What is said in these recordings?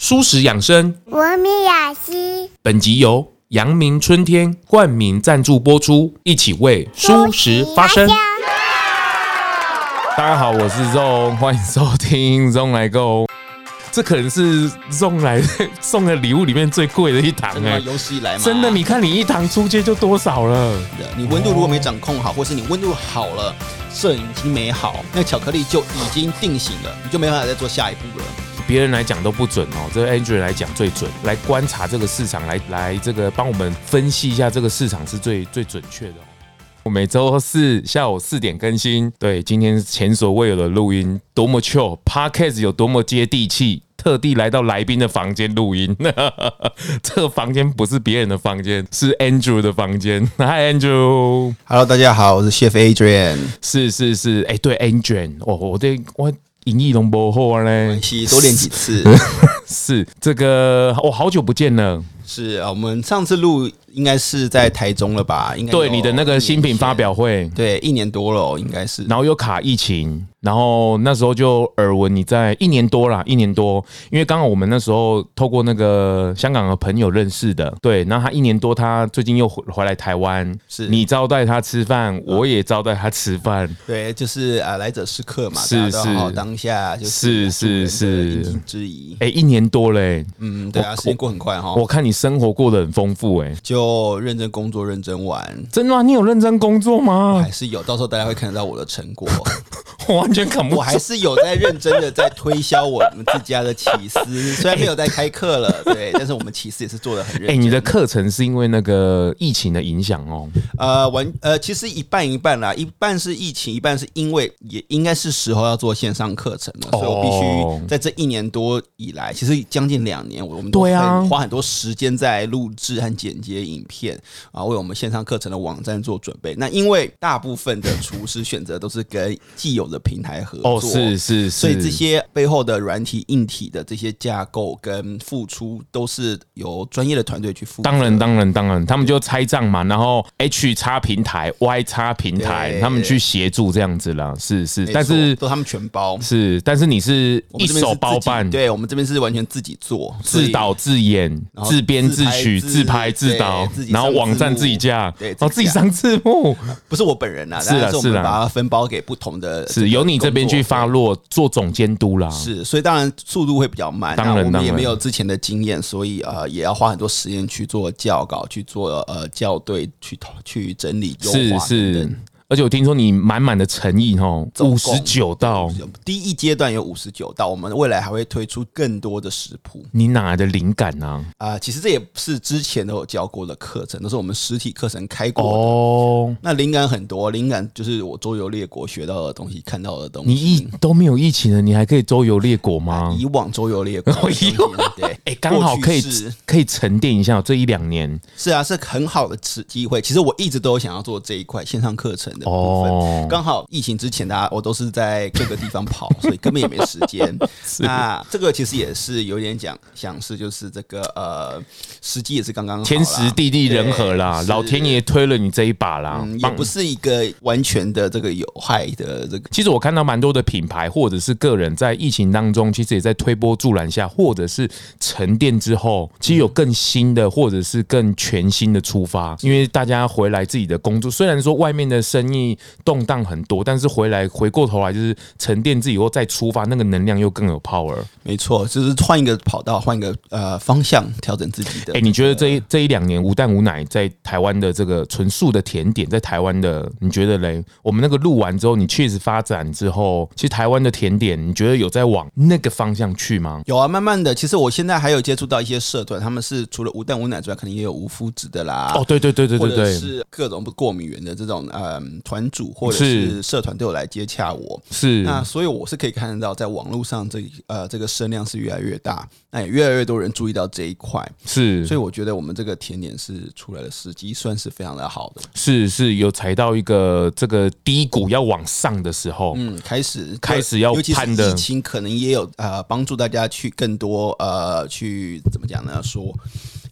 蔬食养生，文明雅西。本集由阳明春天冠名赞助播出，一起为舒食发声。大家好，我是 Zong，欢迎收听 Zong 来购。这可能是 Zong 来 送的礼物里面最贵的一堂哎，有史以来吗？真的，你看你一堂出街就多少了？你温度如果没掌控好，或是你温度好了，摄影机没好，那巧克力就已经定型了，你就没办法再做下一步了。别人来讲都不准哦，这个 Andrew 来讲最准，来观察这个市场，来来这个帮我们分析一下这个市场是最最准确的。我每周四下午四点更新，对，今天前所未有的录音，多么 chill，Podcast 有多么接地气，特地来到来宾的房间录音。这个房间不是别人的房间，是 Andrew 的房间。Hi Andrew，Hello，大家好，我是 Chef Adrian，是是是，哎，对，Adrian，哦，我对我。演绎龙博后呢？多练几次。是这个，我好久不见了。是啊，我们上次录。应该是在台中了吧？应该对你的那个新品发表会，对，一年多了哦，应该是。然后又卡疫情，然后那时候就耳闻你在一年多啦，一年多，因为刚好我们那时候透过那个香港的朋友认识的，对。然后他一年多，他最近又回回来台湾，是你招待他吃饭，我也招待他吃饭，对，就是啊，来者是客嘛，是是，当下就是是是是之谊。哎，一年多嘞，嗯，对啊，时间过很快哈。我看你生活过得很丰富，哎，就。就认真工作，认真玩，真的吗？你有认真工作吗？还是有，到时候大家会看得到我的成果。我完全看不，我还是有在认真的在推销我们自家的起司，虽然没有在开课了，对，但是我们起司也是做的很认真。哎、欸，你的课程是因为那个疫情的影响哦？呃，完，呃，其实一半一半啦，一半是疫情，一半是因为也应该是时候要做线上课程了，所以我必须在这一年多以来，其实将近两年，我们都会花很多时间在录制和剪接影片啊，为我们线上课程的网站做准备。那因为大部分的厨师选择都是跟既有的平台合作，是是是，所以这些背后的软体、硬体的这些架构跟付出，都是由专业的团队去付。当然，当然，当然，他们就拆账嘛，然后 H 叉平台，Y 叉平台，他们去协助这样子啦。是是，但是都他们全包。是，但是你是一手包办，对我们这边是完全自己做，自导自演、自编自曲、自拍自导，然后网站自己架，然后自己上字幕。不是我本人啊，是啊，是啊，把它分包给不同的。是由你这边去发落做总监督啦，是，所以当然速度会比较慢，当然我们也没有之前的经验，所以呃也要花很多时间去做校稿，去做呃校对，去去整理优化等等。而且我听说你满满的诚意哦，五十九道，第一阶段有五十九道，我们未来还会推出更多的食谱。你哪来的灵感呢？啊？啊，其实这也是之前都有教过的课程，都是我们实体课程开过的。哦，那灵感很多，灵感就是我周游列国学到的东西，看到的东西。你疫都没有疫情了，你还可以周游列国吗？啊、以往周游列国，对，哎，刚好可以可以沉淀一下这一两年。是啊，是很好的机会。其实我一直都有想要做这一块线上课程。哦，刚好疫情之前，大家我都是在各个地方跑，所以根本也没时间。那这个其实也是有点讲，想是就是这个呃，时机也是刚刚好，天时地利人和啦，老天爷推了你这一把啦，也不是一个完全的这个有害的这个。其实我看到蛮多的品牌或者是个人在疫情当中，其实也在推波助澜下，或者是沉淀之后，其实有更新的或者是更全新的出发。因为大家回来自己的工作，虽然说外面的生意动荡很多，但是回来回过头来就是沉淀自己以后再出发，那个能量又更有 power。没错，就是换一个跑道，换一个呃方向，调整自己的。哎，你觉得这一这一两年无蛋无奶在台湾的这个纯素的甜点，在台湾的你觉得嘞？我们那个录完之后，你确实发展之后，其实台湾的甜点，你觉得有在往那个方向去吗？有啊，慢慢的。其实我现在还有接触到一些社团，他们是除了无蛋无奶之外，可能也有无麸质的啦。哦，对对对对对对，是各种不过敏源的这种呃团主。或者是。社团都有来接洽我，是。那所以我是可以看得到，在网络上这呃这个声量是越来越大，那也越来越多人注意到这一块，是，所以我觉得我们这个甜点是出来的时机算是非常的好的，是是有踩到一个这个低谷要往上的时候，嗯，开始开始要攀的，疫情可能也有呃帮助大家去更多呃去怎么讲呢说。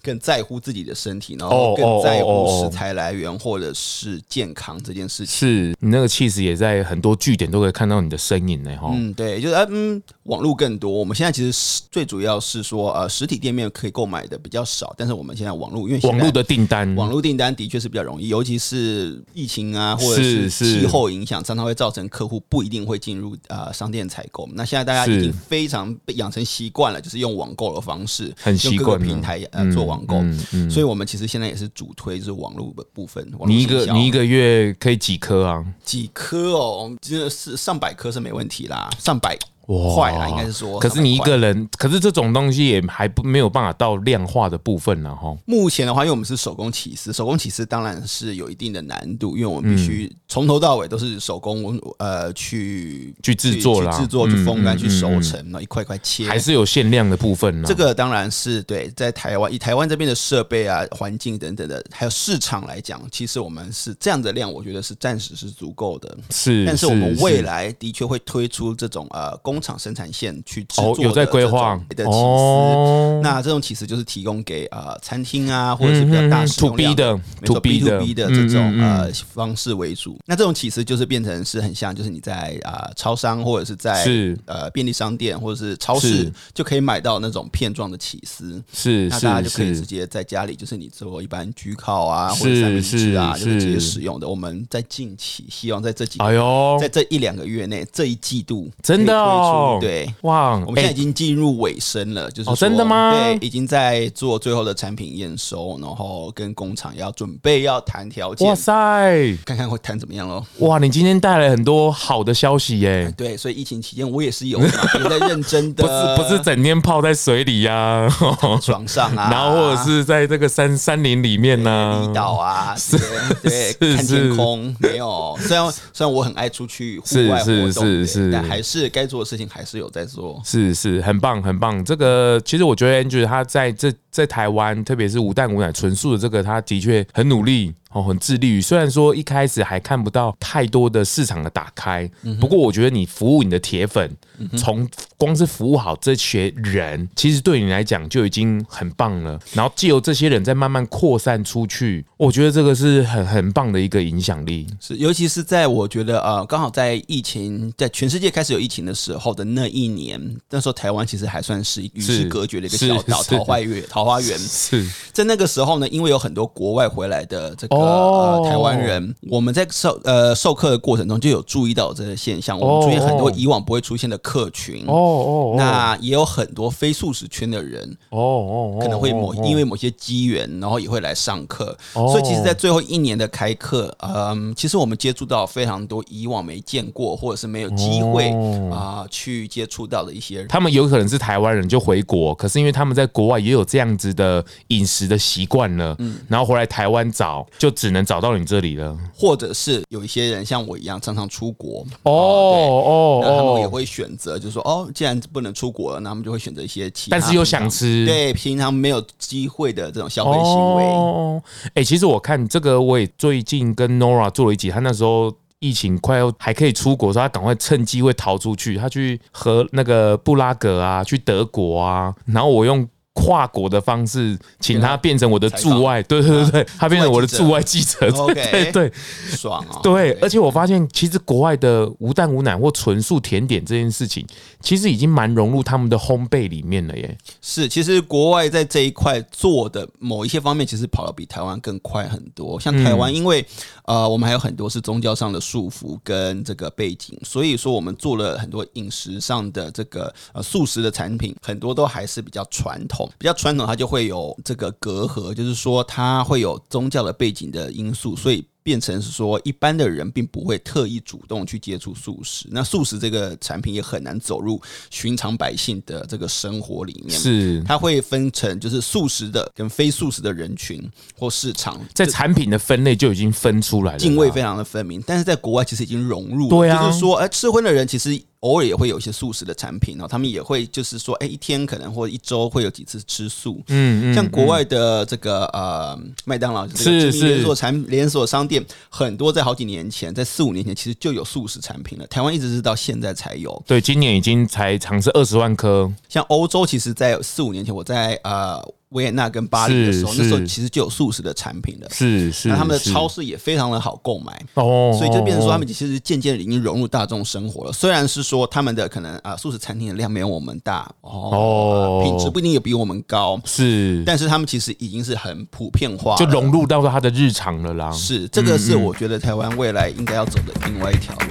更在乎自己的身体，然后更在乎食材来源或者是健康这件事情。是你那个气质也在很多据点都可以看到你的身影呢，哈。嗯，对，就是嗯，网络更多。我们现在其实最主要是说，呃，实体店面可以购买的比较少，但是我们现在网络，因为网络的订单，网络订单的确是比较容易，尤其是疫情啊，或者是气候影响，常常会造成客户不一定会进入呃商店采购。那现在大家已经非常养成习惯了，就是用网购的方式，很习惯平台呃做网购。嗯嗯。所以，我们其实现在也是主推就是网络的部分。你一个你一个月可以几颗啊？几颗哦，真的是上百颗是没问题啦，上百。快了，应该是说。可是你一个人，可是这种东西也还不没有办法到量化的部分了哈。目前的话，因为我们是手工起司，手工起司当然是有一定的难度，因为我们必须从头到尾都是手工呃去去制作啦，制作去风干去熟成，然后一块块切，还是有限量的部分呢。这个当然是对，在台湾以台湾这边的设备啊、环境等等的，还有市场来讲，其实我们是这样的量，我觉得是暂时是足够的。是，但是我们未来的确会推出这种呃工厂生产线去制作哦，有在规划。的起司，那这种起司就是提供给呃餐厅啊，或者是比较大使用量的 to B 的 to B 的这种呃方式为主。那这种起司就是变成是很像，就是你在啊超商或者是在呃便利商店或者是超市就可以买到那种片状的起司，是那大家就可以直接在家里，就是你做一般焗烤啊或者三明治啊，就是直接使用的。我们在近期希望在这几哎呦，在这一两个月内，这一季度真的哦。对，哇，我们现在已经进入尾声了，就是哦真的吗？对，已经在做最后的产品验收，然后跟工厂要准备要谈条件。哇塞，看看会谈怎么样喽？哇，你今天带来很多好的消息耶！对，所以疫情期间我也是有有 在认真的，不是不是整天泡在水里呀，床上啊，然后或者是在这个山山林里面呢，离岛啊，是，对，看天空没有。虽然虽然我很爱出去户外活动，是是，但还是该做的事情还是。有在做，是是很棒很棒。这个其实我觉得 Andrew 他在这在台湾，特别是无蛋无奶纯素的这个，他的确很努力。哦，很致力于，虽然说一开始还看不到太多的市场的打开，不过我觉得你服务你的铁粉，从光是服务好这些人，其实对你来讲就已经很棒了。然后借由这些人再慢慢扩散出去，我觉得这个是很很棒的一个影响力。是，尤其是在我觉得呃，刚好在疫情在全世界开始有疫情的时候的那一年，那时候台湾其实还算是与世隔绝的一个小岛，桃花源，桃花源。是在那个时候呢，因为有很多国外回来的这个。呃，台湾人，我们在授呃授课的过程中就有注意到这个现象，我们出现很多以往不会出现的客群。哦哦，那也有很多非素食圈的人哦哦，可能会某因为某些机缘，然后也会来上课，所以其实，在最后一年的开课，嗯，其实我们接触到非常多以往没见过或者是没有机会啊去接触到的一些人，他们有可能是台湾人就回国，可是因为他们在国外也有这样子的饮食的习惯了，嗯，然后回来台湾找就。只能找到你这里了，或者是有一些人像我一样常常出国。哦哦，那他们也会选择，就是说哦，既然不能出国了，那他们就会选择一些其他，但是又想吃，对，平常没有机会的这种消费行为。哦，哎，其实我看这个，我也最近跟 Nora 做了一集，他那时候疫情快要还可以出国，所以他赶快趁机会逃出去，他去和那个布拉格啊，去德国啊，然后我用。跨国的方式，请他变成我的驻外，对对对对，他变成我的驻外记者，对对对，爽啊！对，而且我发现，其实国外的无蛋无奶或纯素甜点这件事情，其实已经蛮融入他们的烘焙里面了耶。是，其实国外在这一块做的某一些方面，其实跑得比台湾更快很多。像台湾，因为呃，我们还有很多是宗教上的束缚跟这个背景，所以说我们做了很多饮食上的这个呃素食的产品，很多都还是比较传统。比较传统，它就会有这个隔阂，就是说它会有宗教的背景的因素，所以。变成是说，一般的人并不会特意主动去接触素食，那素食这个产品也很难走入寻常百姓的这个生活里面。是，它会分成就是素食的跟非素食的人群或市场，在产品的分类就已经分出来了，泾渭非常的分明。但是在国外其实已经融入了，对啊，就是说，哎，吃荤的人其实。偶尔也会有一些素食的产品哦，他们也会就是说，哎，一天可能或一周会有几次吃素。嗯嗯，像国外的这个呃麦当劳是是连锁产连锁商店，很多在好几年前，在四五年前其实就有素食产品了。台湾一直是到现在才有。对，今年已经才尝试二十万颗。像欧洲，其实在四五年前，我在呃。维也纳跟巴黎的时候，那时候其实就有素食的产品了。是是，那他们的超市也非常的好购买哦，所以就变成说他们其实渐渐已经融入大众生活了。虽然是说他们的可能啊素食餐厅的量没有我们大哦，品质不一定也比我们高是，但是他们其实已经是很普遍化，就融入到了他的日常了啦。是，这个是我觉得台湾未来应该要走的另外一条路。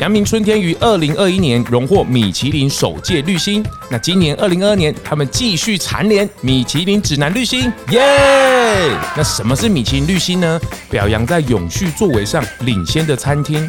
阳明春天于二零二一年荣获米其林首届绿星，那今年二零二二年，他们继续蝉联米其林指南绿星，耶、那什么是米其林绿星呢？表扬在永续作为上领先的餐厅。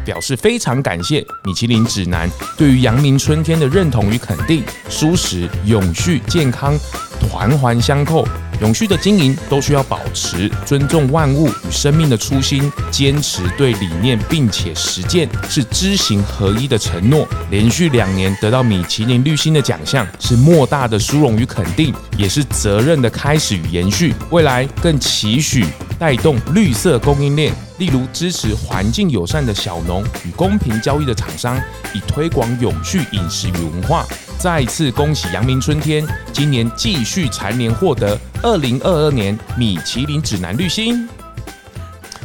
表示非常感谢米其林指南对于阳明春天的认同与肯定，舒适永续健康。环环相扣，永续的经营都需要保持尊重万物与生命的初心，坚持对理念并且实践是知行合一的承诺。连续两年得到米其林绿星的奖项，是莫大的殊荣与肯定，也是责任的开始与延续。未来更期许带动绿色供应链。例如支持环境友善的小农与公平交易的厂商，以推广永续饮食与文化。再次恭喜阳明春天，今年继续蝉联获得二零二二年米其林指南绿星。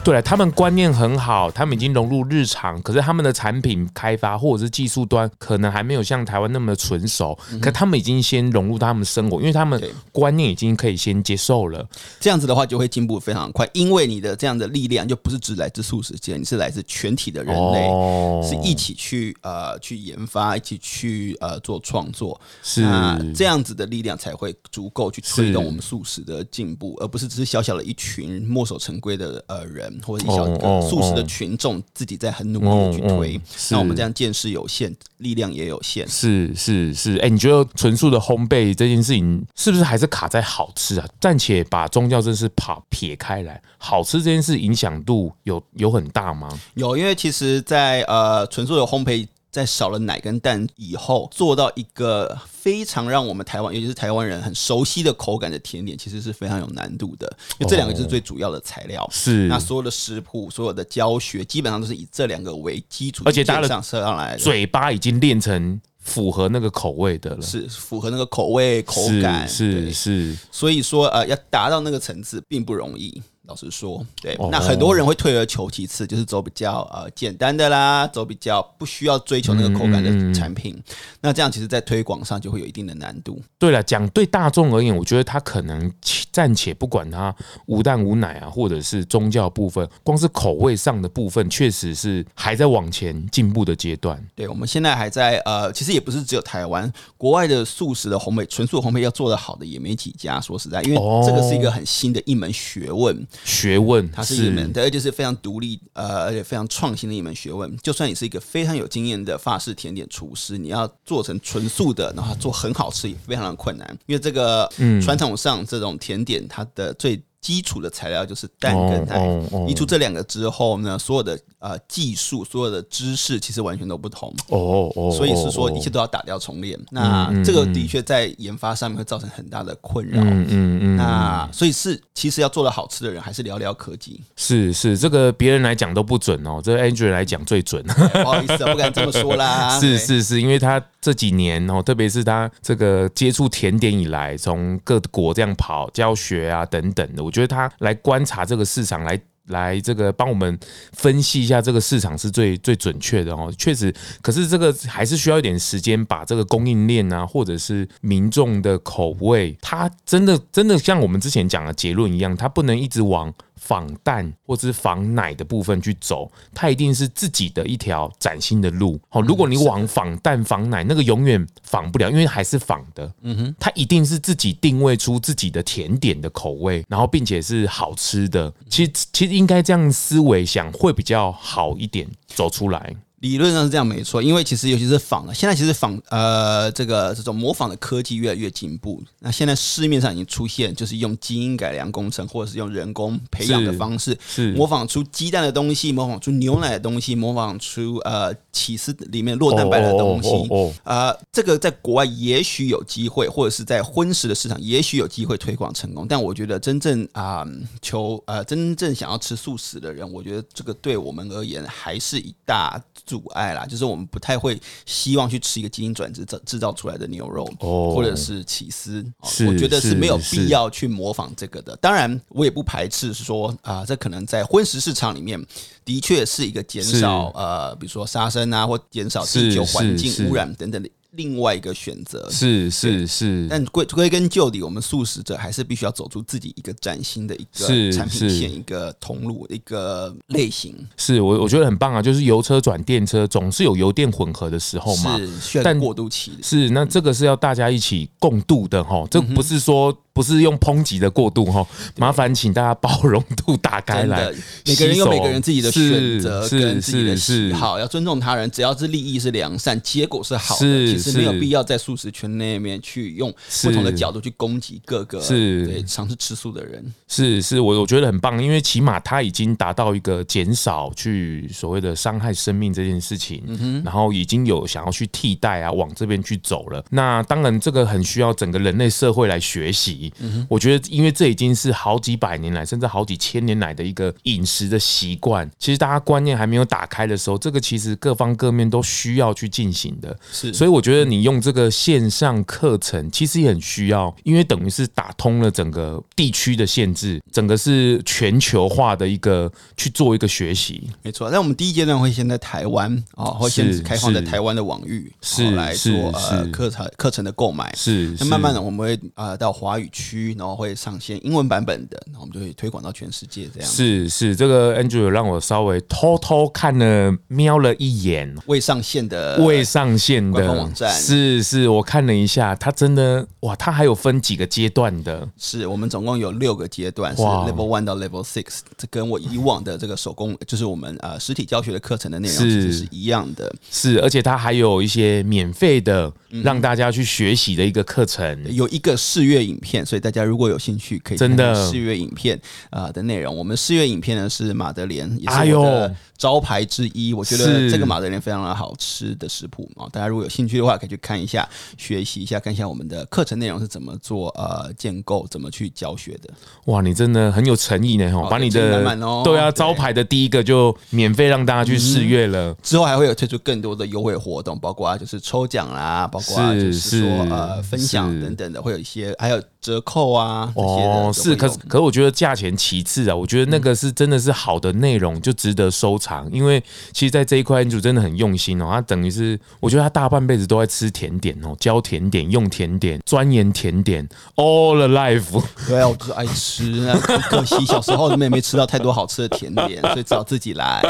对了，他们观念很好，他们已经融入日常，可是他们的产品开发或者是技术端可能还没有像台湾那么的纯熟，嗯、可他们已经先融入到他们生活，因为他们观念已经可以先接受了。这样子的话就会进步非常快，因为你的这样的力量就不是只来自素食界，你是来自全体的人类，哦、是一起去呃去研发，一起去呃做创作，是。这样子的力量才会足够去推动我们素食的进步，而不是只是小小的一群墨守成规的呃人。或者一小个素食的群众自己在很努力的去推，那我们这样见识有限，力量也有限。是是是，哎、欸，你觉得纯素的烘焙这件事情是不是还是卡在好吃啊？暂且把宗教这事跑撇开来，好吃这件事影响度有有很大吗？有，因为其实在，在呃纯素的烘焙。在少了奶跟蛋以后，做到一个非常让我们台湾，尤其是台湾人很熟悉的口感的甜点，其实是非常有难度的。因为这两个就是最主要的材料。是。那所有的食谱、所有的教学，基本上都是以这两个为基础，而且大家上上来，嘴巴已经练成符合那个口味的了。是符合那个口味口感。是是，是。所以说，呃，要达到那个层次并不容易。老实说，对，那很多人会退而求其次，就是走比较呃简单的啦，走比较不需要追求那个口感的产品。嗯嗯、那这样其实，在推广上就会有一定的难度。对了，讲对大众而言，我觉得他可能暂且不管他无蛋无奶啊，或者是宗教部分，光是口味上的部分，确实是还在往前进步的阶段。对，我们现在还在呃，其实也不是只有台湾，国外的素食的烘焙、纯素烘焙要做得好的也没几家。说实在，因为这个是一个很新的一门学问。学问，它是一门，对，而且是非常独立，呃，而且非常创新的一门学问。就算你是一个非常有经验的法式甜点厨师，你要做成纯素的，然后做很好吃，也非常的困难。因为这个传统上这种甜点，它的最基础的材料就是蛋跟奶，移除这两个之后呢，所有的呃技术、所有的知识其实完全都不同哦哦，所以是说一切都要打掉重练。那这个的确在研发上面会造成很大的困扰。嗯嗯嗯。那所以是其实要做的好吃的人还是寥寥可及。是是，这个别人来讲都不准哦，这个 Andrew 来讲最准。不好意思，不敢这么说啦。是是是，因为他这几年哦，特别是他这个接触甜点以来，从各国这样跑教学啊等等的，我。觉得他来观察这个市场，来来这个帮我们分析一下这个市场是最最准确的哦。确实，可是这个还是需要一点时间，把这个供应链啊，或者是民众的口味，它真的真的像我们之前讲的结论一样，它不能一直往。仿蛋或者是仿奶的部分去走，它一定是自己的一条崭新的路。好，如果你往仿蛋仿奶，那个永远仿不了，因为还是仿的。嗯哼，它一定是自己定位出自己的甜点的口味，然后并且是好吃的。其实其实应该这样思维想会比较好一点，走出来。理论上是这样没错，因为其实尤其是仿的，现在其实仿呃这个这种模仿的科技越来越进步。那现在市面上已经出现，就是用基因改良工程或者是用人工培养的方式，是模仿出鸡蛋的东西，模仿出牛奶的东西，模仿出呃起司里面落蛋白的东西。哦，哦，哦，呃，这个在国外也许有机会，或者是在荤食的市场也许有机会推广成功。但我觉得真正啊、呃、求呃真正想要吃素食的人，我觉得这个对我们而言还是一大阻碍啦。就是我们不太会希望去吃一个基因转制造制造出来的牛肉，哦、或者是起司。我觉得是没有必要去模仿这个的。当然，我也不排斥说啊、呃，这可能在荤食市场里面的确是一个减少呃，比如说杀生啊，或减少地球环境污染等等的。另外一个选择是是是，但归归根究底，我们素食者还是必须要走出自己一个崭新的一个产品线、一个通路、一个类型。是我我觉得很棒啊，就是油车转电车，总是有油电混合的时候嘛，是需要过渡期。是那这个是要大家一起共度的哈，这不是说。不是用抨击的过度哈，麻烦请大家包容度打开来。每个人有每个人自己的选择跟自己的喜好，要尊重他人。只要是利益是良善，结果是好的，其实没有必要在素食圈那面去用不同的角度去攻击各个是对尝试吃素的人。是是，我我觉得很棒，因为起码他已经达到一个减少去所谓的伤害生命这件事情，然后已经有想要去替代啊，往这边去走了。那当然，这个很需要整个人类社会来学习。嗯，我觉得，因为这已经是好几百年来，甚至好几千年来的一个饮食的习惯。其实大家观念还没有打开的时候，这个其实各方各面都需要去进行的。是，所以我觉得你用这个线上课程，其实也很需要，因为等于是打通了整个地区的限制，整个是全球化的一个去做一个学习。没错，那我们第一阶段会先在台湾啊，会先开放在台湾的网域是来做呃课程课程的购买。是，那慢慢的我们会啊到华语。区，然后会上线英文版本的，然后我们就会推广到全世界这样。是是，这个 Andrew 让我稍微偷偷看了瞄了一眼未上线的未上线的网站。是是，我看了一下，它真的哇，它还有分几个阶段的。是我们总共有六个阶段，是 Level One 到 Level Six，这跟我以往的这个手工，就是我们呃实体教学的课程的内容其实是一样的。是，而且它还有一些免费的，让大家去学习的一个课程，嗯、有一个试阅影片。所以大家如果有兴趣，可以真的试阅影片啊的内容。我们试阅影片呢是马德莲，也是我的招牌之一。我觉得这个马德莲非常的好吃的食谱啊，大家如果有兴趣的话，可以去看一下，学习一下，看一下我们的课程内容是怎么做呃建构，怎么去教学的。哇，你真的很有诚意呢！哈，把你的对啊招牌的第一个就免费让大家去试阅了，之后还会有推出更多的优惠活动，包括啊就是抽奖啦，包括啊就是说呃分享等等的，会有一些还有。折扣啊，哦，是，可是，可是我觉得价钱其次啊，我觉得那个是真的是好的内容，就值得收藏。因为其实，在这一块，Andrew 真的很用心哦。他等于是，我觉得他大半辈子都在吃甜点哦，教甜点，用甜点，钻研甜点，all the life。对啊，我就是爱吃，可惜小时候都没没吃到太多好吃的甜点，所以只好自己来。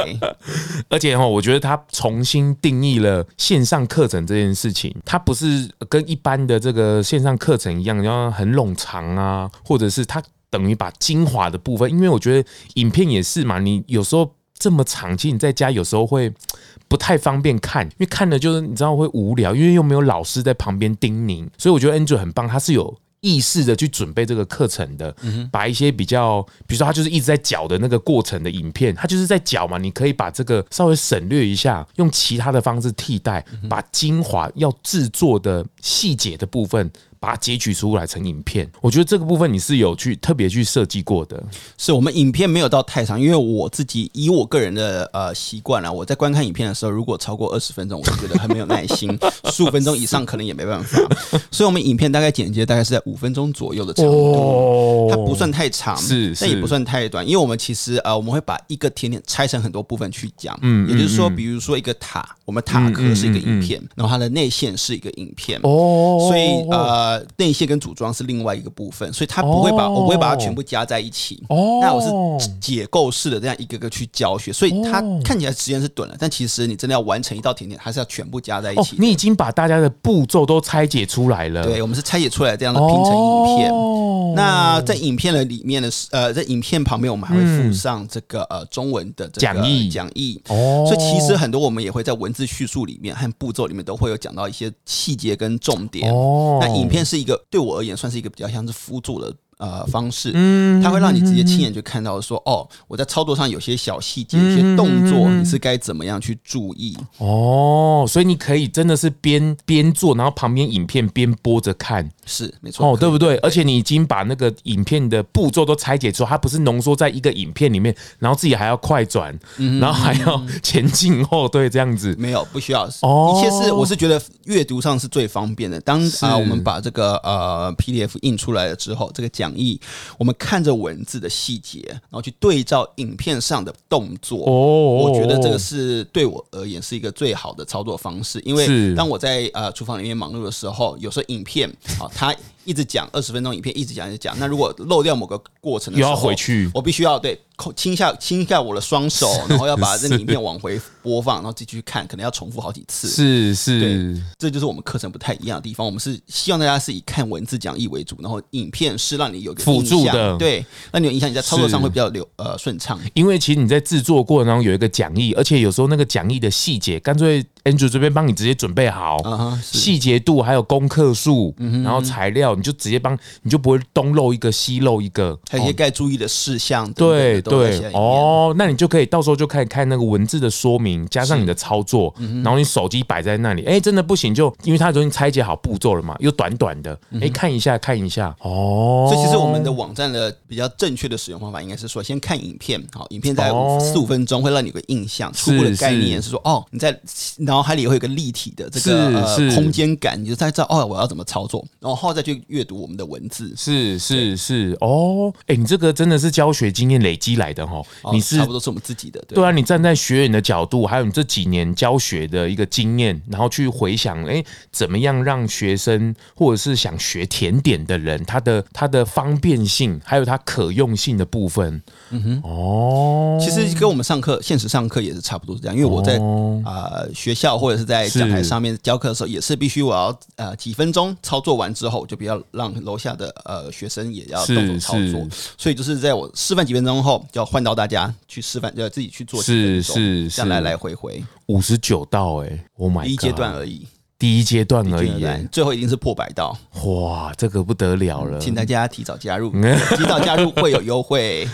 而且哈，我觉得他重新定义了线上课程这件事情，它不是跟一般的这个线上课程一样，要很冗。长啊，或者是他等于把精华的部分，因为我觉得影片也是嘛，你有时候这么长期，你在家有时候会 不太方便看，因为看了就是你知道会无聊，因为又没有老师在旁边叮咛，所以我觉得 Andrew 很棒，他是有意识的去准备这个课程的，把一些比较，比如说他就是一直在搅的那个过程的影片，他就是在搅嘛，你可以把这个稍微省略一下，用其他的方式替代，把精华要制作的细节的部分。把它截取出来成影片，我觉得这个部分你是有去特别去设计过的。是我们影片没有到太长，因为我自己以我个人的呃习惯啊，我在观看影片的时候，如果超过二十分钟，我就觉得很没有耐心；十五分钟以上 可能也没办法。所以，我们影片大概剪接大概是在五分钟左右的长度，它不算太长，是，但也不算太短。因为我们其实呃，我们会把一个甜点拆成很多部分去讲，嗯，也就是说，比如说一个塔，我们塔壳是一个影片，然后它的内线是一个影片，哦，所以呃。呃，内线跟组装是另外一个部分，所以它不会把我不会把它全部加在一起。哦，那我是解构式的这样一个个去教学，所以它看起来时间是短了，但其实你真的要完成一道甜点，还是要全部加在一起。你已经把大家的步骤都拆解出来了。对，我们是拆解出来这样的拼成影片。哦，那在影片的里面的呃，在影片旁边我们还会附上这个呃中文的讲义讲义哦，所以其实很多我们也会在文字叙述里面和步骤里面都会有讲到一些细节跟重点哦。那影片是一个对我而言算是一个比较像是辅助的。呃，方式，嗯，它会让你直接亲眼就看到说，哦，我在操作上有些小细节、有些动作，你是该怎么样去注意？哦，所以你可以真的是边边做，然后旁边影片边播着看，是没错，哦，对不对？而且你已经把那个影片的步骤都拆解之后，它不是浓缩在一个影片里面，然后自己还要快转，然后还要前进后退这样子，没有，不需要。哦，一切是我是觉得阅读上是最方便的。当啊，我们把这个呃 PDF 印出来了之后，这个讲。讲义，我们看着文字的细节，然后去对照影片上的动作。哦，我觉得这个是对我而言是一个最好的操作方式。因为当我在呃厨房里面忙碌的时候，有时候影片啊，它一直讲二十分钟影片，一直讲一直讲。那如果漏掉某个过程的时候，又要回去，我必须要对。轻一下，轻一下我的双手，然后要把这个影片往回播放，然后继续看，可能要重复好几次。是是，对，这就是我们课程不太一样的地方。我们是希望大家是以看文字讲义为主，然后影片是让你有个辅助的，对，那你有影响，你在操作上会比较流呃顺畅。因为其实你在制作过程当中有一个讲义，而且有时候那个讲义的细节，干脆 Andrew 这边帮你直接准备好，细节度还有功课数，然后材料，你就直接帮，你就不会东漏一个西漏一个，还有一些该注意的事项。对对，哦。哦，那你就可以到时候就可以看那个文字的说明，加上你的操作，嗯、然后你手机摆在那里，哎、欸，真的不行就因为它已经拆解好步骤了嘛，又短短的，哎、欸，看一下看一下，哦，所以其实我们的网站的比较正确的使用方法应该是说，先看影片，好，影片在四五分钟会让你有个印象，初步的概念是说，哦，你在脑海里会有个立体的这个呃空间感，你就在知道哦，我要怎么操作，然后再去阅读我们的文字，是是是，哦，哎、欸，你这个真的是教学经验累积来的哈。你是差不多是我们自己的，对，对啊。你站在学员的角度，还有你这几年教学的一个经验，然后去回想，哎，怎么样让学生或者是想学甜点的人，他的他的方便性，还有他可用性的部分，嗯哼，哦，其实跟我们上课现实上课也是差不多是这样。因为我在啊、呃、学校或者是在讲台上面教课的时候，也是必须我要呃几分钟操作完之后，就不要让楼下的呃学生也要动手操作，所以就是在我示范几分钟后，就要换到大家。去示范，要自己去做，是是。是，来来回回。五十九道，哎，Oh my God，第一阶段而已。第一阶段而已，最后一定是破百道。哇，这个不得了了，请大家提早加入，提早加入会有优惠。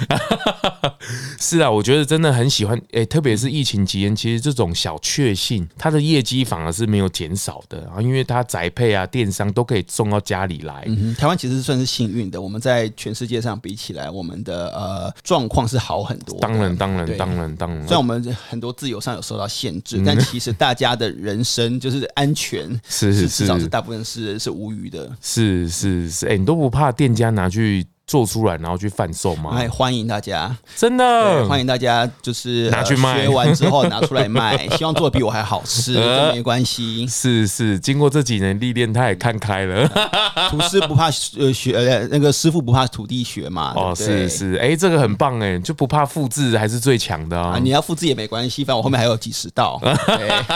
是啊，我觉得真的很喜欢，哎，特别是疫情期间，其实这种小确幸，它的业绩反而是没有减少的啊，因为它宅配啊、电商都可以送到家里来。嗯，台湾其实算是幸运的，我们在全世界上比起来，我们的呃状况是好很多。当然，当然，当然，当然。虽然我们很多自由上有受到限制，但其实大家的人生就是安全。是是是，至少是大部分是是无虞的。是是是，哎、欸，你都不怕店家拿去？做出来然后去贩售吗？哎，欢迎大家，真的欢迎大家，就是拿去卖。学完之后拿出来卖，希望做的比我还好吃，呃、没关系。是是，经过这几年历练，他也看开了。厨师不怕呃学呃那个师傅不怕徒弟学嘛。哦，是是，哎，这个很棒哎，就不怕复制还是最强的啊。你要复制也没关系，反正我后面还有几十道，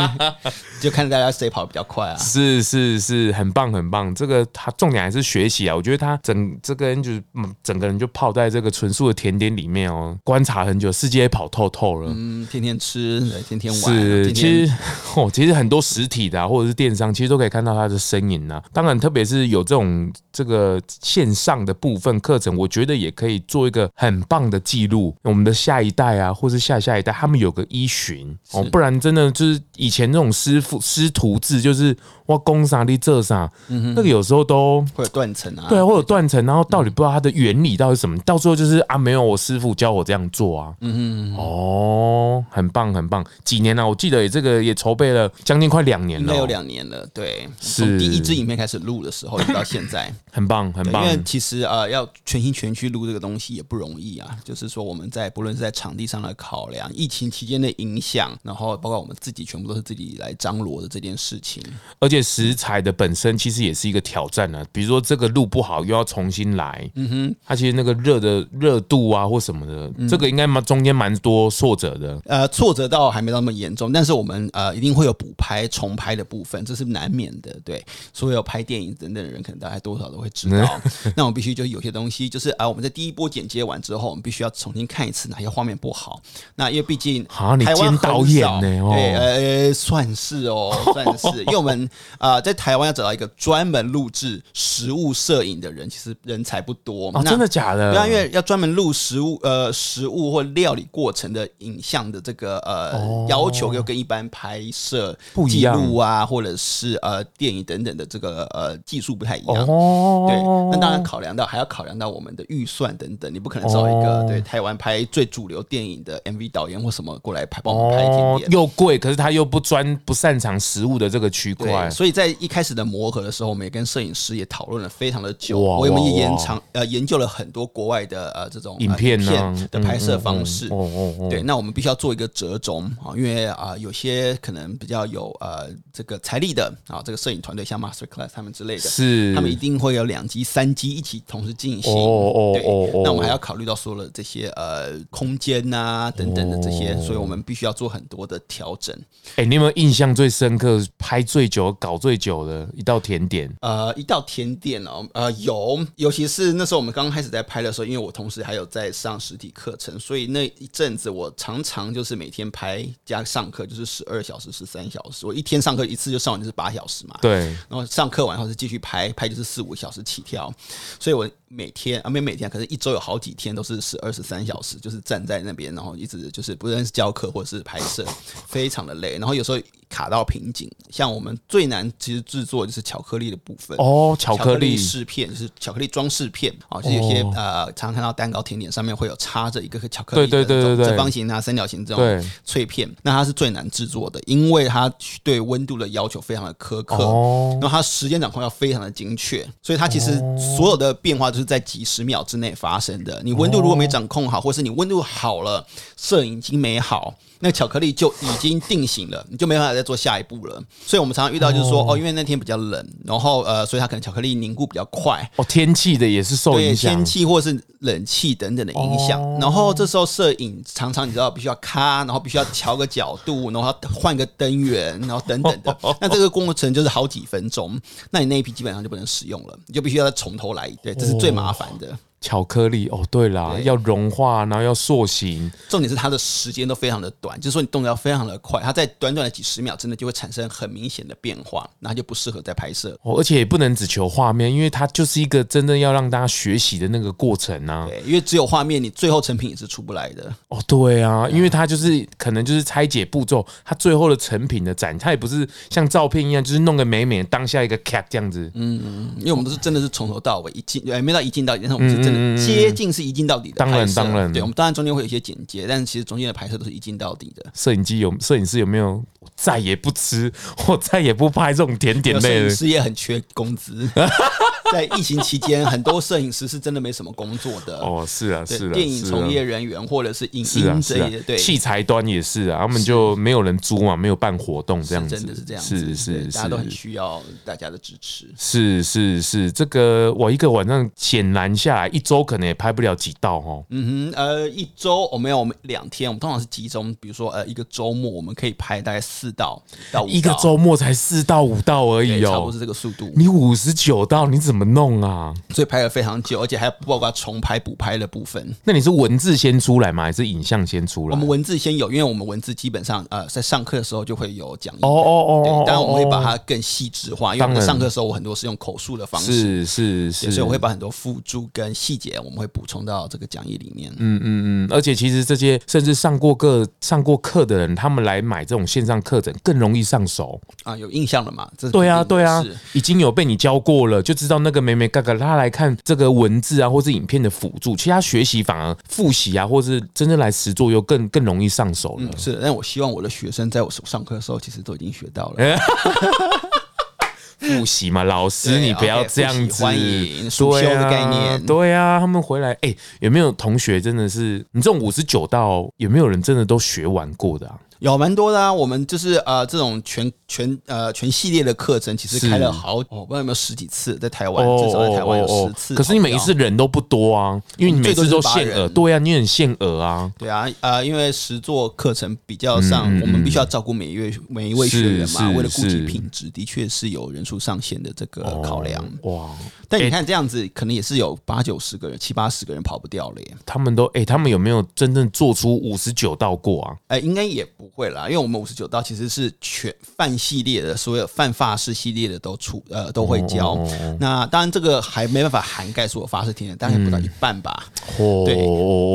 就看大家谁跑得比较快啊。是是是，很棒很棒。这个他重点还是学习啊。我觉得他整这个人就是。整个人就泡在这个纯素的甜点里面哦，观察很久，世界也跑透透了。嗯，天天吃，天天玩。是，其实 哦，其实很多实体的啊，或者是电商，其实都可以看到它的身影啊。当然，特别是有这种这个线上的部分课程，我觉得也可以做一个很棒的记录。我们的下一代啊，或是下下一代，他们有个依循哦，不然真的就是以前那种师傅师徒制，就是哇，攻啥的这啥，那个有时候都会有断层啊，对，会有断层，然后到底不知道它的原理到底是什么，到最后就是啊，没有我师傅教我这样做啊，嗯嗯，哦，很棒很棒，几年了？我记得也这个也筹备了将近快两年了，应该有两年了，对，从第一支影片开始录的时候，到现在，很棒很棒。因为其实呃，要全心全去录这个东西也不容易啊，就是说我们在不论是在场地上的考量，疫情期间的影响，然后包括我们自己全部都是自己来张罗的这件事情，而且食材的本身其实也是一个挑战呢、啊。比如说这个录不好，又要重新来，嗯哼，它其实那个热的热度啊或什么的，嗯、这个应该蛮中间蛮多挫折的。呃，挫折倒还没到那么严重，但是我们呃一定会有补拍重拍的部分，这是难免的。对，所有拍电影等等的人，可能大概多少都会知道。那我们必须就有些东西，就是啊、呃，我们在第一波剪接完之后，我们必须要重新看一次哪些画面不好。那因为毕竟啊，你兼导演呢？哦，对，呃，算是哦，算是，因为我们啊、呃，在台湾要找到一个专门录制实物摄影的人，其实人才不多。哦、真的假的？对啊，因为要专门录食物呃食物或料理过程的影像的这个呃、哦、要求，又跟一般拍摄记录啊，或者是呃电影等等的这个呃技术不太一样。哦，对，那当然考量到还要考量到我们的预算等等，你不可能找一个、哦、对台湾拍最主流电影的 MV 导演或什么过来拍帮我们拍一点点，又贵，可是他又不专不擅长食物的这个区块，所以在一开始的磨合的时候，我们也跟摄影师也讨论了非常的久，我们也延长呃研究了很多国外的呃这种影片的拍摄方式哦哦。对，那我们必须要做一个折中啊，因为啊有些可能比较有呃这个财力的啊这个摄影团队，像 Masterclass 他们之类的，是他们一定会有两机三机一起同时进行。对，那我们还要考虑到说了这些呃空间啊等等的这些，所以我们必须要做很多的调整。哎，你有没有印象最深刻、拍最久、搞最久的一道甜点？呃，一道甜点哦，呃，有，尤其是那时候我们刚刚开始在拍的时候，因为我同时还有在上实体课程，所以那一阵子我常常就是每天拍加上课，就是十二小时、十三小时。我一天上课一次就上完就是八小时嘛，对。然后上课完后是继续拍，拍就是四五小时起跳，所以我每天啊没每天，可是一周有好几天都是十二十三小时，就是站在那边，然后一直就是不论是教课或者是拍摄，非常的累。然后有时候卡到瓶颈，像我们最难其实制作就是巧克力的部分。哦，巧克力。饰片就是巧克力装饰片。啊，就是有些呃常常看到蛋糕甜点上面会有插着一个巧克力的这种正方形啊、三角形这种脆片，那它是最难制作的，因为它对温度的要求非常的苛刻，然后它时间掌控要非常的精确，所以它其实所有的变化都是在几十秒之内发生的。你温度如果没掌控好，或是你温度好了，摄影机没好。那巧克力就已经定型了，你就没办法再做下一步了。所以，我们常常遇到就是说，哦，因为那天比较冷，然后呃，所以它可能巧克力凝固比较快。哦，天气的也是受影响，天气或是冷气等等的影响。然后这时候摄影常常你知道必须要咔，然后必须要调个角度，然后换个灯源，然后等等的。那这个过程就是好几分钟，那你那一批基本上就不能使用了，你就必须要再从头来。对，这是最麻烦的。巧克力哦，对啦，对要融化，然后要塑形，重点是它的时间都非常的短，就是说你动作要非常的快，它在短短的几十秒之内就会产生很明显的变化，那它就不适合再拍摄哦，而且也不能只求画面，因为它就是一个真的要让大家学习的那个过程啊。对，因为只有画面，你最后成品也是出不来的。哦，对啊，因为它就是可能就是拆解步骤，它最后的成品的展，它也不是像照片一样，就是弄个美美当下一个 cap 这样子。嗯嗯，因为我们都是真的是从头到尾一进，哎，没到一进到底，但是我们是接近。是一镜到底的，当然当然，对，我们当然中间会有一些剪接，但是其实中间的拍摄都是一镜到底的。摄影机有摄影师有没有？再也不吃，我再也不拍这种甜点类的。摄影师也很缺工资。在疫情期间，很多摄影师是真的没什么工作的。哦，是啊，是啊，电影从业人员或者是影音这些，对，器材端也是啊，他们就没有人租嘛，没有办活动这样子，真的是这样，是是，大家都很需要大家的支持。是是是，这个我一个晚上显然下来，一周可能也拍不了几道哦。嗯哼，呃，一周我没有，我们两天，我们通常是集中，比如说呃，一个周末我们可以拍大概四道到五，一个周末才四到五道而已哦，差不多是这个速度。你五十九道你怎么弄啊？所以拍了非常久，而且还包括重拍补拍的部分。那你是文字先出来吗？还是影像先出来？我们文字先有，因为我们文字基本上呃在上课的时候就会有讲义。哦哦哦，当然我们会把它更细致化，因为我们上课的时候我很多是用口述的方式，是是是，所以我会把很多附注跟细节我们会补充到这个讲义里面。嗯嗯嗯，而且其实这些甚至上过课上过课的人，他们来买这种线上课程更容易上手啊，有印象了嘛？这对啊对啊，已经有被你教过了，就知道那个眉眉角角。他来看这个文字啊，或是影片的辅助，其他学习反而复习啊，或是真正来实作又更更容易上手了。嗯，是，但我希望我的学生在我上课的时候，其实都已经学到了。复习嘛，老师你不要这样子，欢迎书修的概念，对啊，他们回来，哎，有没有同学真的是你这种五十九道，有没有人真的都学完过的啊？有蛮多的啊。我们就是呃，这种全全呃全系列的课程，其实开了好，我不知道有没有十几次，在台湾至少在台湾有十次。可是你每一次人都不多啊，因为你每次都限额，对啊，你很限额啊。对啊，呃，因为十座课程比较上，我们必须要照顾每一位每一位学员嘛，为了顾及品质，的确是有人数上限的这个考量。哇，但你看这样子，可能也是有八九十个人、七八十个人跑不掉了耶。他们都哎，他们有没有真正做出五十九道过啊？哎，应该也不会啦，因为我们五十九道其实是全泛系列的，所有泛法式系列的都出呃都会教。哦、那当然这个还没办法涵盖所有法式甜点，大概不到一半吧。嗯、对，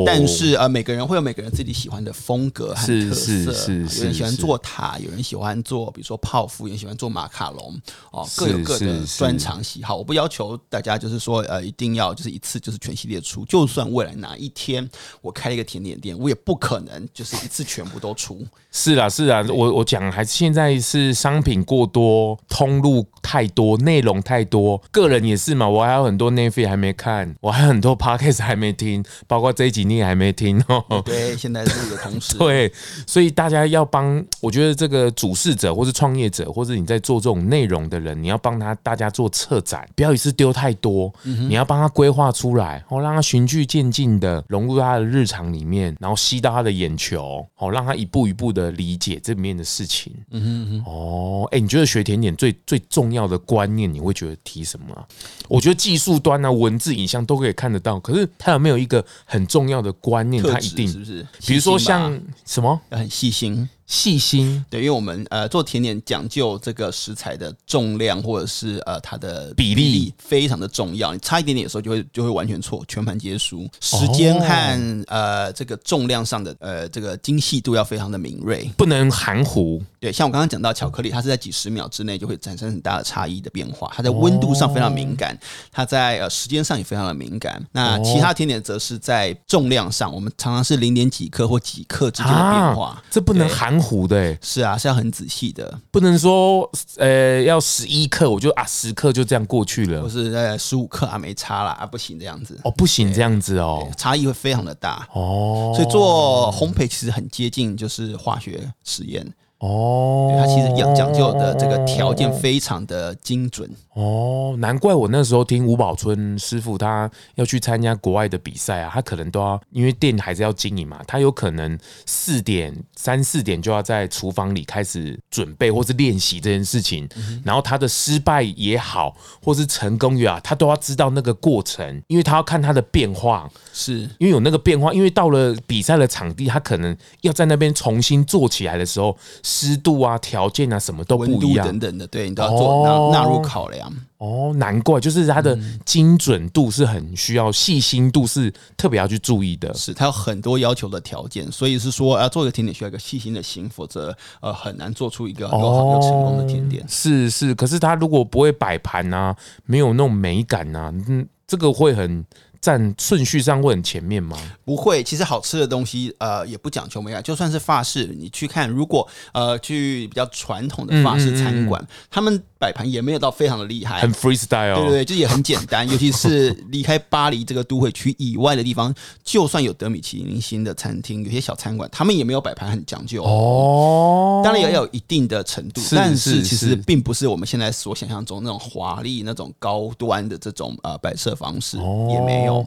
但是呃每个人会有每个人自己喜欢的风格和特色。有人喜欢做塔，有人喜欢做比如说泡芙，有人喜欢做马卡龙哦，各有各的专长喜好。我不要求大家就是说呃一定要就是一次就是全系列出，就算未来哪一天我开了一个甜点店，我也不可能就是一次全部都出。是啊，是啊，我我讲还是现在是商品过多，通路太多，内容太多，个人也是嘛。我还有很多 Netflix 还没看，我还有很多 Podcast 还没听，包括这一集你也还没听 哦。对，现在录的同时，对，所以大家要帮，我觉得这个主事者或是创业者，或者你在做这种内容的人，你要帮他大家做策展，不要一次丢太多，你要帮他规划出来，哦，让他循序渐进的融入他的日常里面，然后吸到他的眼球，哦，让他一步一步的。理解这里面的事情，嗯哼嗯哼，哦，哎，你觉得学甜点最最重要的观念，你会觉得提什么啊？我觉得技术端啊，文字、影像都可以看得到，可是它有没有一个很重要的观念？它一定是不是？比如说像什么，很细心。细心，对，因为我们呃做甜点讲究这个食材的重量或者是呃它的比例非常的重要，你差一点点的时候就会就会完全错，全盘皆输。时间和呃这个重量上的呃这个精细度要非常的敏锐，不能含糊。对，像我刚刚讲到巧克力，它是在几十秒之内就会产生很大的差异的变化，它在温度上非常敏感，它在呃时间上也非常的敏感。那其他甜点则是在重量上，我们常常是零点几克或几克之间的变化，这不能含糊的。是啊，是要很仔细的，不能说呃要十一克，我就啊十克就这样过去了，或是呃十五克啊没差啦，啊不行这样子。哦，不行这样子哦，差异会非常的大。哦，所以做烘焙其实很接近就是化学实验。哦，它其实讲讲究的这个条件非常的精准。哦，难怪我那时候听吴宝春师傅他要去参加国外的比赛啊，他可能都要因为店还是要经营嘛，他有可能四点三四点就要在厨房里开始准备或是练习这件事情，然后他的失败也好，或是成功也好，他都要知道那个过程，因为他要看他的变化，是。因为有那个变化，因为到了比赛的场地，他可能要在那边重新做起来的时候。湿度啊，条件啊，什么都不一样，等等的，对你都要做纳纳入考量。哦，难怪，就是它的精准度是很需要，细心度是特别要去注意的。是它有很多要求的条件，所以是说要做一个甜点需要一个细心的心，否则呃很难做出一个有好又成功的甜点。是是，可是它如果不会摆盘啊，没有那种美感啊，嗯，这个会很。占顺序上会很前面吗？不会，其实好吃的东西，呃，也不讲求美感。就算是法式，你去看，如果呃去比较传统的法式餐馆，嗯嗯嗯，他们摆盘也没有到非常的厉害，很 freestyle，对对对，就也很简单。尤其是离开巴黎这个都会区以外的地方，就算有德米其林星的餐厅，有些小餐馆，他们也没有摆盘很讲究哦。当然也要有一定的程度，是但是其实并不是我们现在所想象中那种华丽、那种高端的这种呃摆设方式，哦、也没有。哦，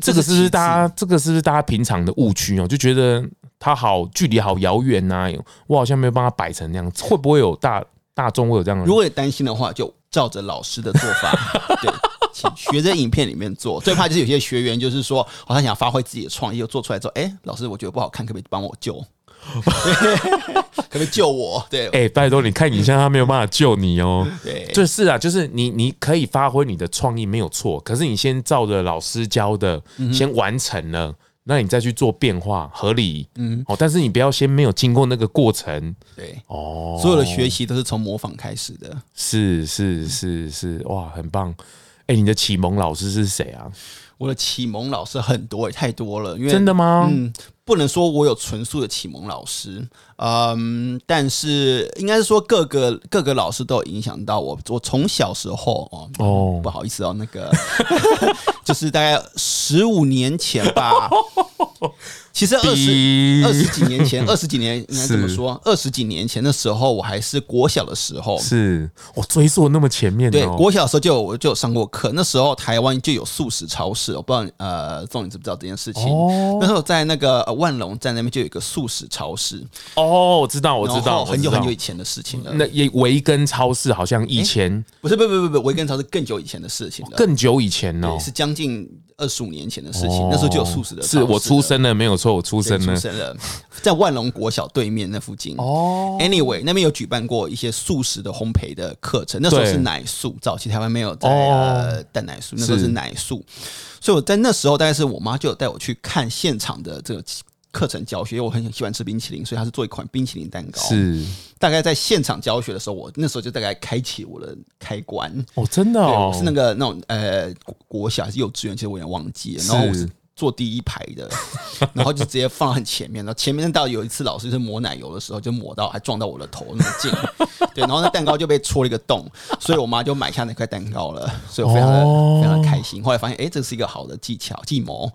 这个是不是大家？这个是不是大家平常的误区哦？就觉得它好距离好遥远呐，我好像没有办法摆成那样子，会不会有大大众会有这样的？如果你担心的话，就照着老师的做法，对，请学在影片里面做。最怕就是有些学员就是说，好像想发挥自己的创意，又做出来之后，哎，老师我觉得不好看，可不可以帮我救？可不可以救我？对，哎、欸，拜托，你看影像，他没有办法救你哦。对，就是啊，就是你，你可以发挥你的创意没有错，可是你先照着老师教的，先完成了，那你再去做变化，合理。嗯，哦，但是你不要先没有经过那个过程。对，哦，所有的学习都是从模仿开始的。是是是是，哇，很棒。哎、欸，你的启蒙老师是谁啊？我的启蒙老师很多，太多了。因为真的吗？嗯。不能说我有纯素的启蒙老师，嗯，但是应该是说各个各个老师都有影响到我。我从小时候哦，哦，不好意思哦，那个 就是大概十五年前吧。其实二十二十几年前，二十几年应该怎么说？二十几年前的时候，我还是国小的时候，是我追溯那么前面。对，国小的时候就有就有上过课。那时候台湾就有素食超市，我不知道呃，宋你知不知道这件事情？那时候在那个万隆站那边就有一个素食超市。哦，我知道，我知道，很久很久以前的事情了。那也维根超市好像以前不是，不不不不，维根超市更久以前的事情了，更久以前哦，是将近。二十五年前的事情，那时候就有素食的。是我出生了，没有错，我出生了，出生了，在万隆国小对面那附近。哦，Anyway，那边有举办过一些素食的烘焙的课程，那时候是奶素，早期台湾没有在呃蛋奶素，那时候是奶素，所以我在那时候，大概是我妈就有带我去看现场的这个。课程教学，因为我很喜欢吃冰淇淋，所以他是做一款冰淇淋蛋糕。是，大概在现场教学的时候，我那时候就大概开启我的开关。哦，真的哦，是那个那种呃国小还是幼稚园，其实我有点忘记了。然后我是。坐第一排的，然后就直接放到很前面。然后前面到有一次老师是抹奶油的时候，就抹到还撞到我的头那么近。对，然后那蛋糕就被戳了一个洞，所以我妈就买下那块蛋糕了。所以我非常的、哦、非常的开心。后来发现，哎，这是一个好的技巧计谋。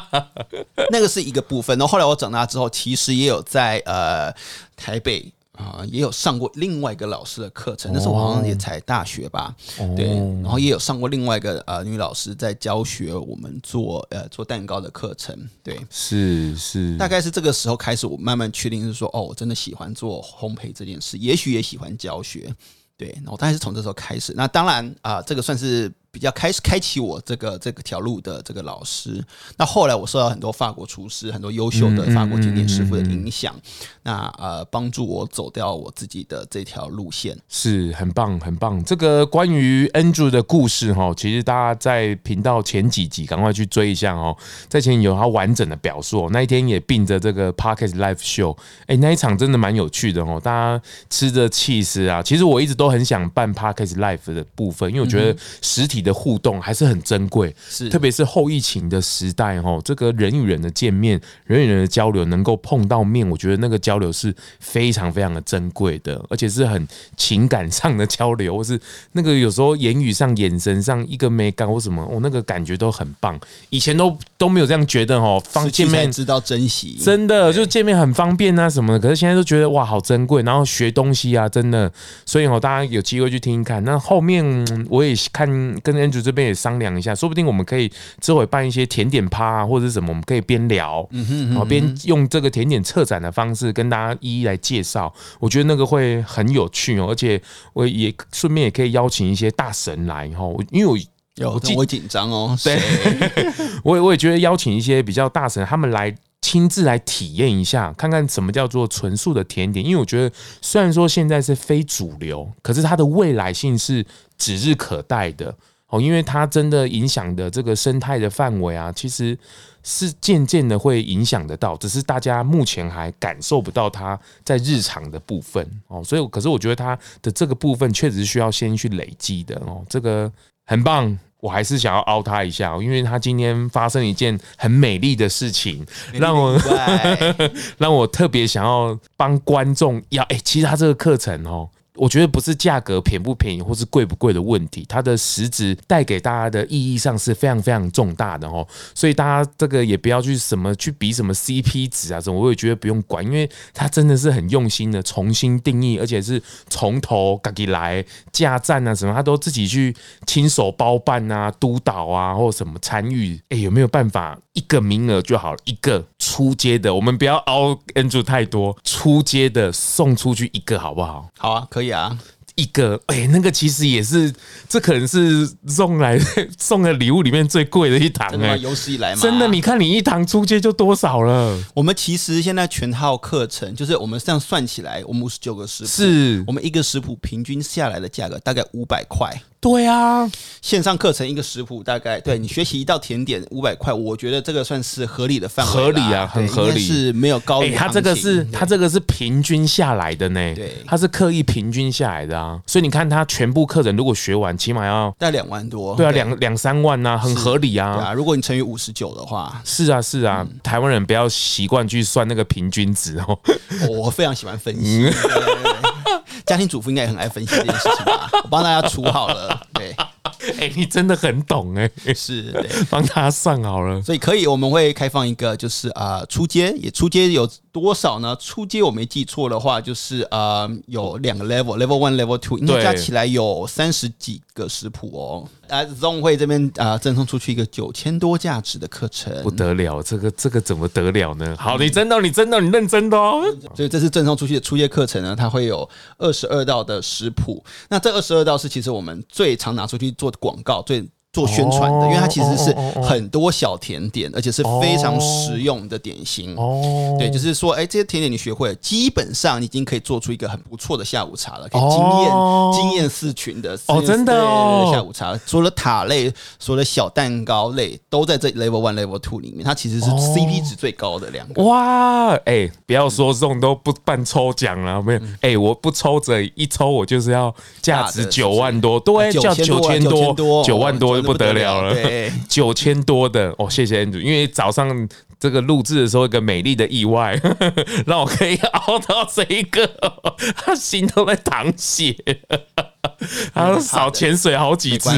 那个是一个部分。然后后来我长大之后，其实也有在呃台北。啊，也有上过另外一个老师的课程，那时候我好像也才大学吧，哦、对，然后也有上过另外一个呃女老师在教学我们做呃做蛋糕的课程，对，是是，大概是这个时候开始，我慢慢确定是说，哦，我真的喜欢做烘焙这件事，也许也喜欢教学，对，然后大概是从这时候开始，那当然啊、呃，这个算是。比较开始开启我这个这个条路的这个老师，那后来我受到很多法国厨师、很多优秀的法国甜点师傅的影响，嗯嗯嗯嗯、那呃帮助我走掉我自己的这条路线，是很棒很棒。这个关于 Andrew 的故事哈，其实大家在频道前几集赶快去追一下哦，在前有他完整的表述。那一天也并着这个 Podcast Live Show，哎，那一场真的蛮有趣的哦，大家吃着气势啊，其实我一直都很想办 Podcast Live 的部分，因为我觉得实体。的互动还是很珍贵，是特别是后疫情的时代哦，这个人与人的见面，人与人的交流，能够碰到面，我觉得那个交流是非常非常的珍贵的，而且是很情感上的交流，或是那个有时候言语上、眼神上一个没干或什么，我那个感觉都很棒。以前都都没有这样觉得哦，方见面知道珍惜，真的就见面很方便啊什么的，可是现在都觉得哇好珍贵，然后学东西啊，真的，所以哦大家有机会去听一看。那后面我也看跟。跟 Andrew 这边也商量一下，说不定我们可以之后也办一些甜点趴啊，或者是什么，我们可以边聊，然后边用这个甜点策展的方式跟大家一一来介绍。我觉得那个会很有趣哦，而且我也顺便也可以邀请一些大神来哈，因为我有我紧张哦，对，我也我也觉得邀请一些比较大神，他们来亲自来体验一下，看看什么叫做纯素的甜点。因为我觉得虽然说现在是非主流，可是它的未来性是指日可待的。哦，因为它真的影响的这个生态的范围啊，其实是渐渐的会影响得到，只是大家目前还感受不到它在日常的部分哦。所以，可是我觉得它的这个部分确实需要先去累积的哦。这个很棒，我还是想要凹他一下，因为他今天发生一件很美丽的事情，让我 让我特别想要帮观众要哎，其实他这个课程哦。我觉得不是价格便不便宜或是贵不贵的问题，它的实质带给大家的意义上是非常非常重大的哦。所以大家这个也不要去什么去比什么 CP 值啊什么，我也觉得不用管，因为它真的是很用心的重新定义，而且是从头自己来架站啊什么，他都自己去亲手包办啊、督导啊或什么参与。哎，有没有办法一个名额就好了？一个出街的，我们不要凹 N 组太多，出街的送出去一个好不好？好啊，可。啊，一个哎、欸，那个其实也是，这可能是送来 送的礼物里面最贵的一堂哎、欸，有史以来嘛，真的，你看你一堂出街就多少了？我们其实现在全套课程，就是我们这样算起来，我们五十九个食谱，是。我们一个食谱平均下来的价格大概五百块。对啊，线上课程一个食谱大概对你学习一道甜点五百块，我觉得这个算是合理的范围，合理啊，很合理，是没有高。哎，他这个是他这个是平均下来的呢，对，他是刻意平均下来的啊，所以你看他全部课程如果学完，起码要带两万多，对啊，两两三万呐，很合理啊。对啊，如果你乘以五十九的话，是啊是啊，台湾人不要习惯去算那个平均值哦。我非常喜欢分析，家庭主妇应该也很爱分析这件事情吧？我帮大家除好了，对。哎、欸，你真的很懂哎、欸，是帮他算好了，所以可以，我们会开放一个，就是啊、呃，初阶也出街有多少呢？初阶我没记错的话，就是呃，有两个 level，level one，level two，应该加起来有三十几个食谱哦。啊，Zong 会这边啊，赠、呃、送出去一个九千多价值的课程，不得了，这个这个怎么得了呢？好，你真的，你真的，你认真的哦。所以这是赠送出去的初阶课程呢，它会有二十二道的食谱。那这二十二道是其实我们最常拿出去做广告最。做宣传的，因为它其实是很多小甜点，而且是非常实用的点心。哦，对，就是说，哎，这些甜点你学会了，基本上你已经可以做出一个很不错的下午茶了，可以惊艳惊艳四群的哦，真的哦，下午茶。除了塔类，除了小蛋糕类，都在这 level one、level two 里面。它其实是 CP 值最高的两个。哇，哎，不要说这种都不办抽奖了，没有，哎，我不抽这一抽，我就是要价值九万多，对，叫九千多，九万多。不得了了，九千多的哦，谢谢 Andrew，因为早上这个录制的时候，一个美丽的意外，让我可以熬到这一个，他心都在淌血，他少潜水好几次。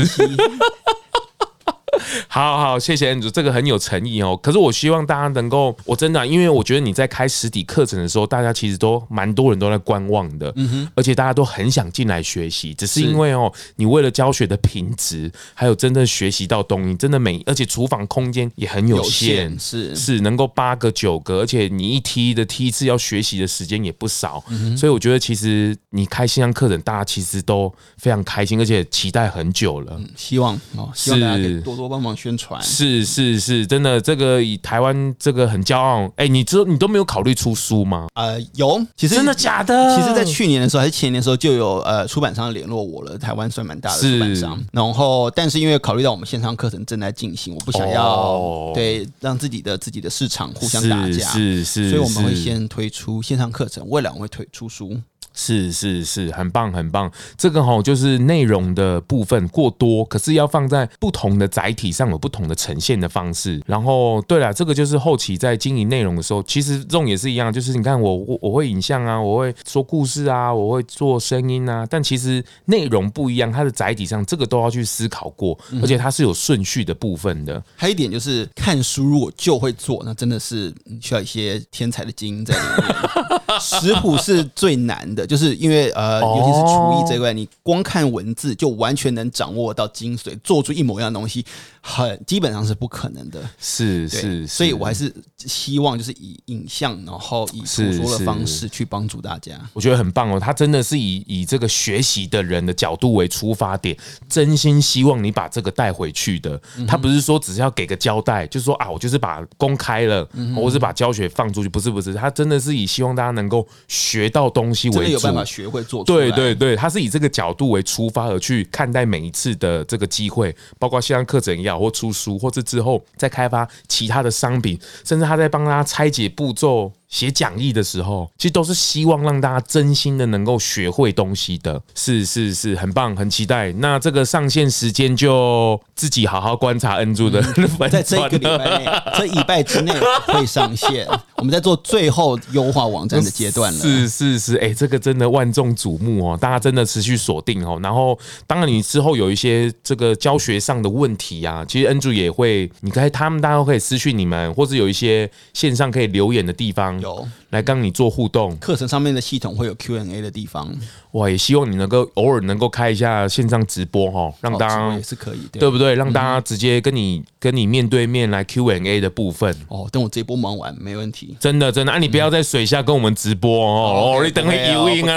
好好，谢谢 Andrew，这个很有诚意哦。可是我希望大家能够，我真的、啊，因为我觉得你在开实体课程的时候，大家其实都蛮多人都在观望的，嗯哼，而且大家都很想进来学习，只是因为哦，你为了教学的品质，还有真正学习到东西，真的每，而且厨房空间也很有限，有限是。是能够八个九个，而且你一梯的梯次要学习的时间也不少，嗯、所以我觉得其实你开线上课程，大家其实都非常开心，而且期待很久了，嗯、希望哦，希望大家可以多多。帮忙宣传是是是，真的，这个以台湾这个很骄傲。哎，你知你都没有考虑出书吗？呃，有，其实真的假的？其实，在去年的时候还是前年的时候，就有呃出版商联络我了。台湾算蛮大的出版商，然后但是因为考虑到我们线上课程正在进行，我不想要、哦、对让自己的自己的市场互相打架，是是，是，所以我们会先推出线上课程，未来我们会推出书。是是是，很棒很棒。这个哦就是内容的部分过多，可是要放在不同的载体上有不同的呈现的方式。然后，对了，这个就是后期在经营内容的时候，其实这种也是一样，就是你看我我我会影像啊，我会说故事啊，我会做声音啊，但其实内容不一样，它的载体上这个都要去思考过，而且它是有顺序的部分的。还有一点就是看书如果就会做，那真的是需要一些天才的基因在里面。食谱是最难的。就是因为呃，尤其是厨艺这一块，你光看文字就完全能掌握到精髓，做出一模一样的东西，很基本上是不可能的。是是，所以我还是希望就是以影像，然后以图说的方式去帮助大家。我觉得很棒哦，他真的是以以这个学习的人的角度为出发点，真心希望你把这个带回去的。他不是说只是要给个交代，就是说啊，我就是把公开了，或是把教学放出去，不是不是，他真的是以希望大家能够学到东西为。有办法学会做，对对对，他是以这个角度为出发而去看待每一次的这个机会，包括线上课程也好，或出书，或者之后再开发其他的商品，甚至他在帮他拆解步骤。写讲义的时候，其实都是希望让大家真心的能够学会东西的，是是是，很棒，很期待。那这个上线时间就自己好好观察 Andrew 的、嗯，在这一个礼拜内，这礼拜之内会上线。我们在做最后优化网站的阶段了。是是是，哎、欸，这个真的万众瞩目哦，大家真的持续锁定哦。然后，当然你之后有一些这个教学上的问题啊，其实 Andrew 也会，你可以他们大家都可以私讯你们，或者有一些线上可以留言的地方。有来跟你做互动，课程上面的系统会有 Q&A 的地方，哇，也希望你能够偶尔能够开一下线上直播哈，让大家也是可以，对不对？让大家直接跟你跟你面对面来 Q&A 的部分。哦，等我这一波忙完没问题，真的真的，啊，你不要在水下跟我们直播哦，你等会游泳啊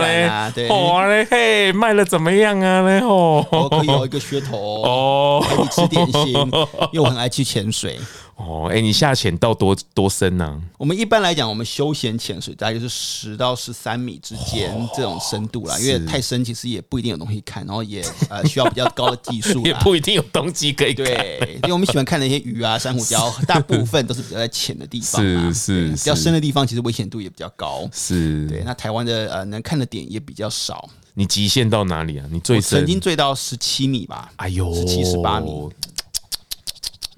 嘞，哦嘞嘿，卖的怎么样啊嘞哦，可以有一个噱头哦，吃点心，因为我很爱去潜水。哦，哎，你下潜到多多深呢？啊？我们一般来讲，我们休闲潜水大概就是十到十三米之间这种深度啦。因为太深其实也不一定有东西看，然后也呃 需要比较高的技术，也不一定有东西可以看。对，因为我们喜欢看那些鱼啊、珊瑚礁，大部分都是比较在浅的地方，是是，比较深的地方其实危险度也比较高。是，对。那台湾的呃能看的点也比较少。你极限到哪里啊？你最深曾经最到十七米吧？哎呦，十七十八米。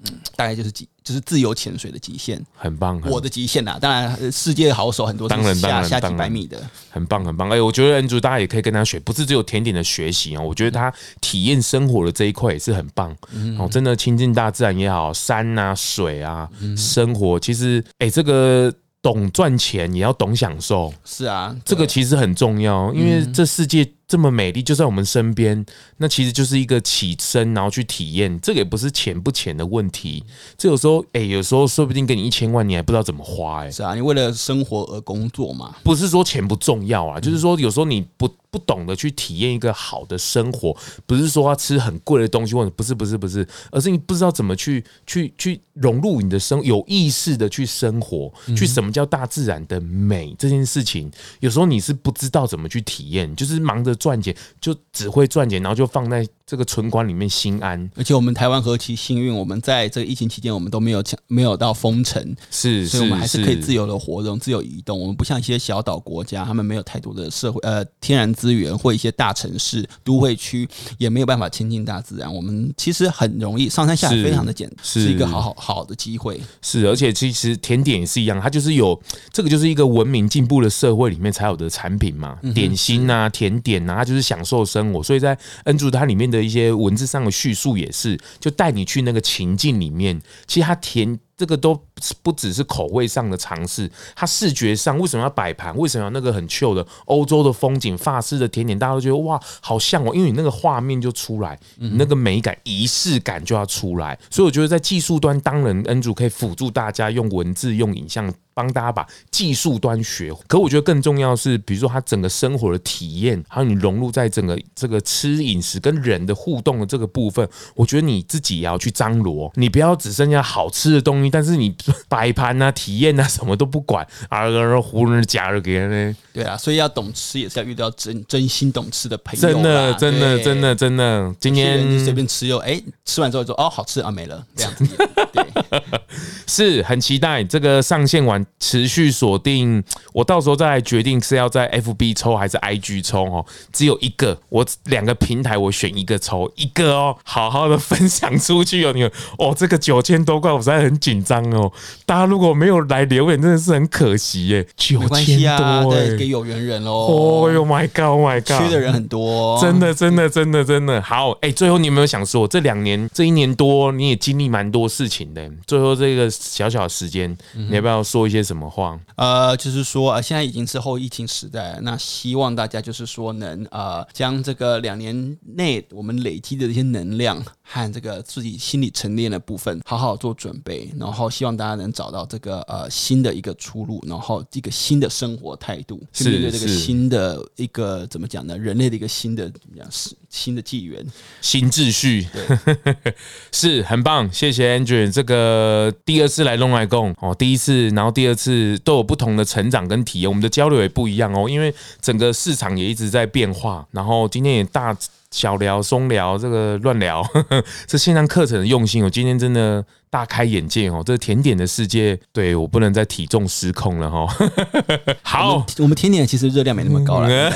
嗯，大概就是极就是自由潜水的极限，很棒。我的极限呐，当然世界好手很多，当然下下几百米的，很棒很棒。哎，我觉得 Andrew 大家也可以跟他学，不是只有甜点的学习啊，我觉得他体验生活的这一块也是很棒。哦，真的亲近大自然也好，山啊水啊，生活其实哎这个。懂赚钱也要懂享受，是啊，这个其实很重要，因为这世界这么美丽，就在我们身边，那其实就是一个起身，然后去体验，这个也不是钱不钱的问题，这有时候，哎，有时候说不定给你一千万，你还不知道怎么花，哎，是啊，你为了生活而工作嘛，不是说钱不重要啊，就是说有时候你不。不懂得去体验一个好的生活，不是说要吃很贵的东西，或者不是不是不是，而是你不知道怎么去去去融入你的生，有意识的去生活，去什么叫大自然的美这件事情，有时候你是不知道怎么去体验，就是忙着赚钱，就只会赚钱，然后就放在这个存款里面心安。而且我们台湾何其幸运，我们在这个疫情期间，我们都没有强没有到封城，是，所以我们还是可以自由的活动、自由移动。我们不像一些小岛国家，他们没有太多的社会呃天然资源或一些大城市都会区也没有办法亲近大自然。我们其实很容易上山下海，非常的简单，是一个好好好的机会。是，而且其实甜点也是一样，它就是有这个就是一个文明进步的社会里面才有的产品嘛。点心啊，甜点啊，它就是享受生活。所以在 Andrew 它里面的一些文字上的叙述也是，就带你去那个情境里面。其实它甜。这个都不只是口味上的尝试，它视觉上为什么要摆盘？为什么要那个很旧的欧洲的风景、法式的甜点？大家都觉得哇，好像哦，因为你那个画面就出来，你那个美感、仪式感就要出来。所以我觉得在技术端，当然 Andrew 可以辅助大家用文字、用影像。帮大家把技术端学，可我觉得更重要的是，比如说他整个生活的体验，还有你融入在整个这个吃饮食跟人的互动的这个部分，我觉得你自己也要去张罗，你不要只剩下好吃的东西，但是你摆盘啊、体验啊什么都不管，啊，然后糊弄假的给人呢？对啊，所以要懂吃也是要遇到真真心懂吃的朋友，真的，真的，真的，真的。今天随便吃又哎，吃完之后说哦好吃啊没了这样子，对，是很期待这个上线完。持续锁定，我到时候再来决定是要在 FB 抽还是 IG 抽哦。只有一个，我两个平台我选一个抽一个哦，好好的分享出去哦。你们哦，这个九千多块，我实在很紧张哦。大家如果没有来留言，真的是很可惜耶。九千多，对，给有缘人哦。哦哟，My God，My God，缺的人很多，真的，真的，真的，真的好。哎，最后你有没有想说，这两年这一年多，你也经历蛮多事情的。最后这个小小的时间，你要不要说一些？什么话？呃，就是说啊，现在已经是后疫情时代了，那希望大家就是说能呃，将这个两年内我们累积的这些能量和这个自己心理沉淀的部分，好好做准备，然后希望大家能找到这个呃新的一个出路，然后一个新的生活态度，去面对这个新的一个怎么讲呢？人类的一个新的怎么讲？是新的纪元、新秩序，对，是很棒。谢谢 Andrew，这个第二次来弄来共哦，第一次，然后第二次。都有不同的成长跟体验，我们的交流也不一样哦，因为整个市场也一直在变化。然后今天也大小聊、松聊，这个乱聊，呵呵，这线上课程的用心，我今天真的大开眼界哦。这个甜点的世界，对我不能再体重失控了哈。好，我们，甜点其实热量没那么高了。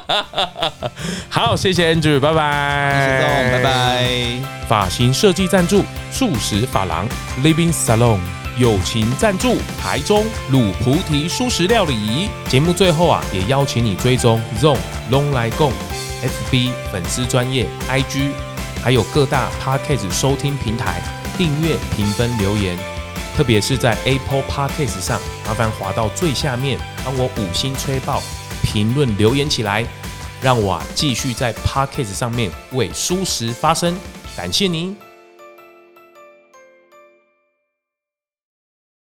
好，谢谢 Andrew，拜拜。谢谢总，拜拜。发型设计赞助：素食发廊 Living Salon。友情赞助台中卤菩提蔬食料理。节目最后啊，也邀请你追踪 ZONG 咙来共 FB 粉丝专业 IG，还有各大 Podcast 收听平台订阅、评分、留言。特别是在 Apple Podcast 上，麻烦滑到最下面，帮我五星吹爆，评论留言起来，让我啊继续在 Podcast 上面为蔬食发声。感谢您。